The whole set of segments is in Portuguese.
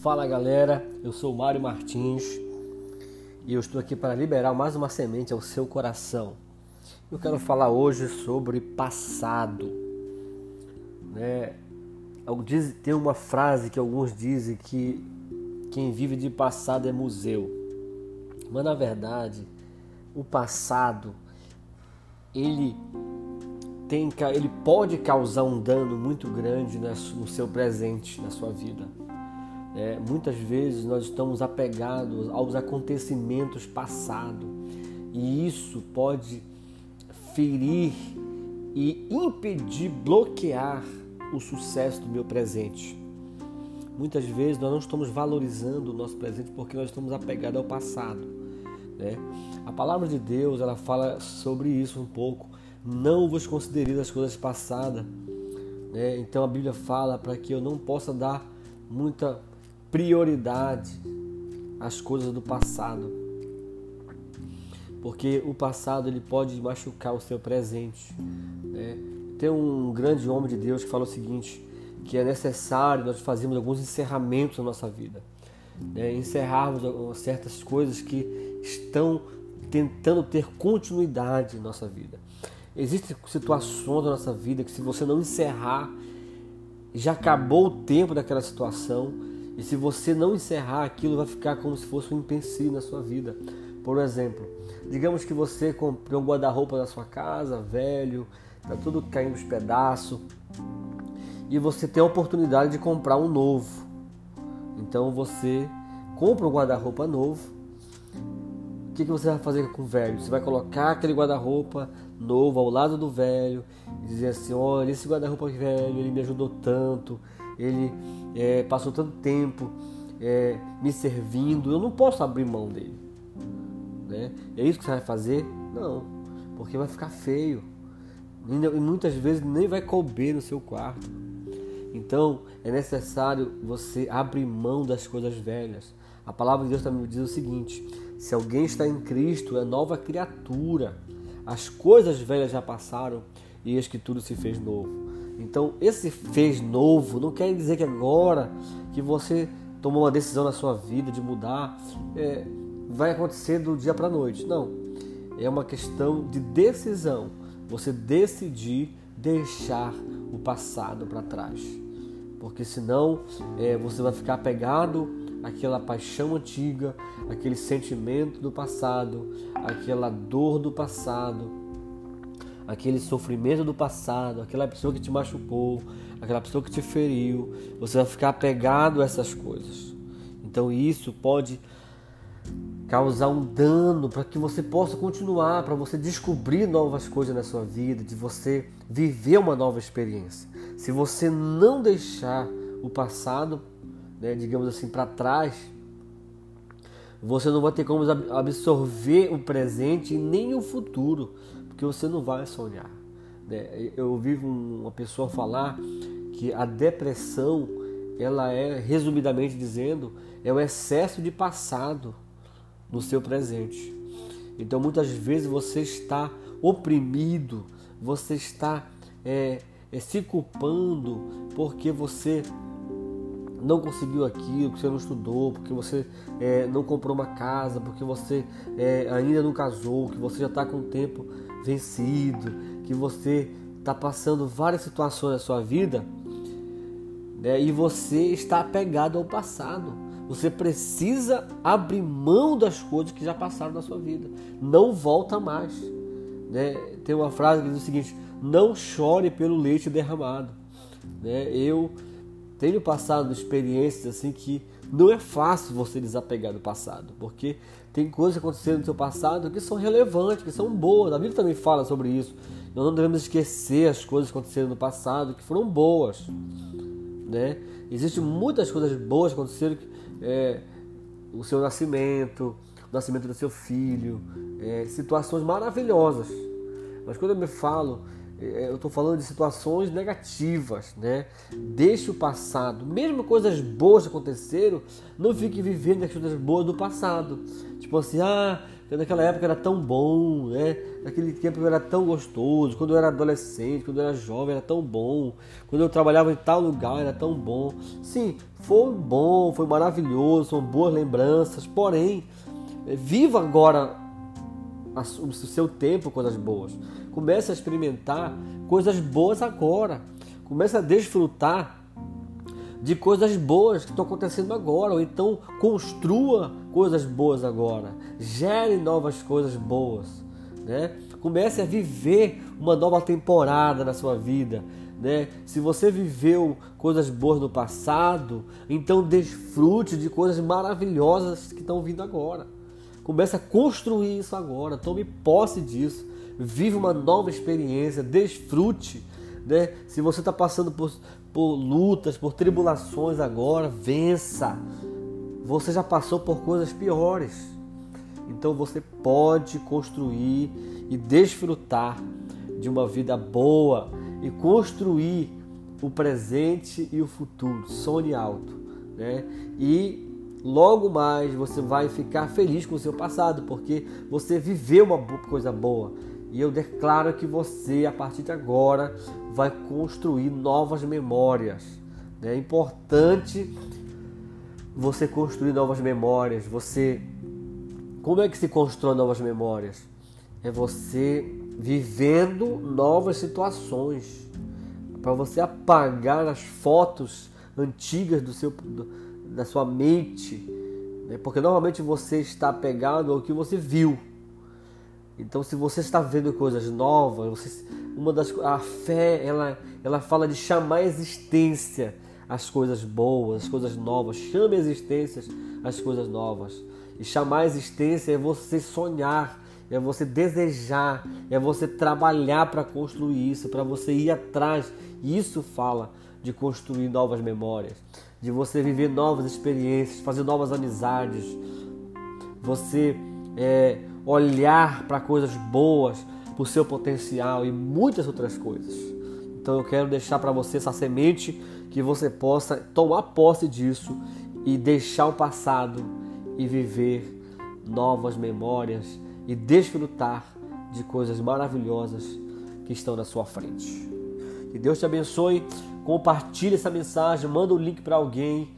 Fala galera, eu sou Mário Martins e eu estou aqui para liberar mais uma semente ao seu coração. Eu quero falar hoje sobre passado. Né? Tem uma frase que alguns dizem que quem vive de passado é museu. Mas na verdade, o passado ele tem, ele pode causar um dano muito grande no seu presente, na sua vida. É, muitas vezes nós estamos apegados aos acontecimentos passados e isso pode ferir e impedir, bloquear o sucesso do meu presente. Muitas vezes nós não estamos valorizando o nosso presente porque nós estamos apegados ao passado. Né? A palavra de Deus ela fala sobre isso um pouco não vos considereis as coisas passadas. Né? Então a Bíblia fala para que eu não possa dar muita prioridade às coisas do passado. Porque o passado ele pode machucar o seu presente. Né? Tem um grande homem de Deus que fala o seguinte, que é necessário nós fazermos alguns encerramentos na nossa vida. Né? Encerrarmos certas coisas que estão tentando ter continuidade em nossa vida. Existem situações da nossa vida que se você não encerrar, já acabou o tempo daquela situação. E se você não encerrar, aquilo vai ficar como se fosse um empecilho na sua vida. Por exemplo, digamos que você comprou um guarda-roupa na sua casa, velho, tá tudo caindo aos pedaços, e você tem a oportunidade de comprar um novo. Então você compra um guarda-roupa novo. O que, que você vai fazer com o velho? Você vai colocar aquele guarda-roupa novo ao lado do velho e dizer assim: olha, esse guarda-roupa velho, ele me ajudou tanto, ele é, passou tanto tempo é, me servindo, eu não posso abrir mão dele. Né? É isso que você vai fazer? Não, porque vai ficar feio e muitas vezes nem vai couber no seu quarto. Então é necessário você abrir mão das coisas velhas. A palavra de Deus também diz o seguinte: se alguém está em Cristo, é nova criatura. As coisas velhas já passaram e eis que tudo se fez novo. Então, esse fez novo não quer dizer que agora que você tomou uma decisão na sua vida de mudar, é, vai acontecer do dia para a noite. Não. É uma questão de decisão. Você decidir deixar o passado para trás. Porque senão é, você vai ficar apegado àquela paixão antiga, aquele sentimento do passado, aquela dor do passado, aquele sofrimento do passado, aquela pessoa que te machucou, aquela pessoa que te feriu, você vai ficar apegado a essas coisas. Então isso pode causar um dano para que você possa continuar, para você descobrir novas coisas na sua vida, de você viver uma nova experiência. Se você não deixar o passado, né, digamos assim, para trás, você não vai ter como absorver o presente e nem o futuro, porque você não vai sonhar. Né? Eu ouvi uma pessoa falar que a depressão, ela é, resumidamente dizendo, é o excesso de passado no seu presente. Então muitas vezes você está oprimido, você está é, é, se culpando porque você não conseguiu aquilo, porque você não estudou, porque você é, não comprou uma casa, porque você é, ainda não casou, que você já está com o tempo vencido, que você está passando várias situações na sua vida né, e você está apegado ao passado. Você precisa abrir mão das coisas que já passaram na sua vida. Não volta mais. Né? Tem uma frase que diz o seguinte: não chore pelo leite derramado. Né? Eu tenho passado experiências assim que não é fácil você desapegar do passado, porque tem coisas que aconteceram no seu passado que são relevantes, que são boas. A Bíblia também fala sobre isso. Nós não devemos esquecer as coisas que aconteceram no passado que foram boas, né? Existem muitas coisas boas que aconteceram, é, o seu nascimento, o nascimento do seu filho, é, situações maravilhosas. Mas quando eu me falo eu estou falando de situações negativas, né? Deixe o passado, mesmo coisas boas aconteceram, não fique vivendo as coisas boas do passado. Tipo assim, ah, naquela época era tão bom, né? Naquele tempo era tão gostoso, quando eu era adolescente, quando eu era jovem era tão bom, quando eu trabalhava em tal lugar era tão bom. Sim, foi bom, foi maravilhoso, são boas lembranças, porém, viva agora o seu tempo coisas boas. Comece a experimentar coisas boas agora. Comece a desfrutar de coisas boas que estão acontecendo agora, ou então construa coisas boas agora, gere novas coisas boas, né? Comece a viver uma nova temporada na sua vida, né? Se você viveu coisas boas no passado, então desfrute de coisas maravilhosas que estão vindo agora. Comece a construir isso agora, tome posse disso, vive uma nova experiência, desfrute. Né? Se você está passando por, por lutas, por tribulações agora, vença. Você já passou por coisas piores. Então você pode construir e desfrutar de uma vida boa e construir o presente e o futuro. Sonhe alto, né? E logo mais você vai ficar feliz com o seu passado, porque você viveu uma coisa boa. E eu declaro que você, a partir de agora, vai construir novas memórias. É importante você construir novas memórias. Você, como é que se constrói novas memórias? É você vivendo novas situações, para você apagar as fotos antigas do seu da sua mente, né? porque normalmente você está pegado ao que você viu. Então, se você está vendo coisas novas, você, uma das a fé ela ela fala de chamar a existência as coisas boas, as coisas novas. Chame a existência as coisas novas. E chamar a existência é você sonhar, é você desejar, é você trabalhar para construir isso, para você ir atrás. Isso fala de construir novas memórias de você viver novas experiências, fazer novas amizades, você é, olhar para coisas boas, para o seu potencial e muitas outras coisas. Então eu quero deixar para você essa semente que você possa tomar posse disso e deixar o passado e viver novas memórias e desfrutar de coisas maravilhosas que estão na sua frente. Que Deus te abençoe compartilhe essa mensagem, manda o link para alguém,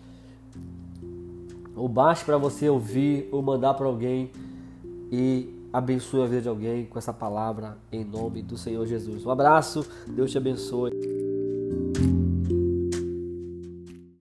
ou baixe para você ouvir, ou mandar para alguém e abençoe a vida de alguém com essa palavra em nome do Senhor Jesus. Um abraço, Deus te abençoe.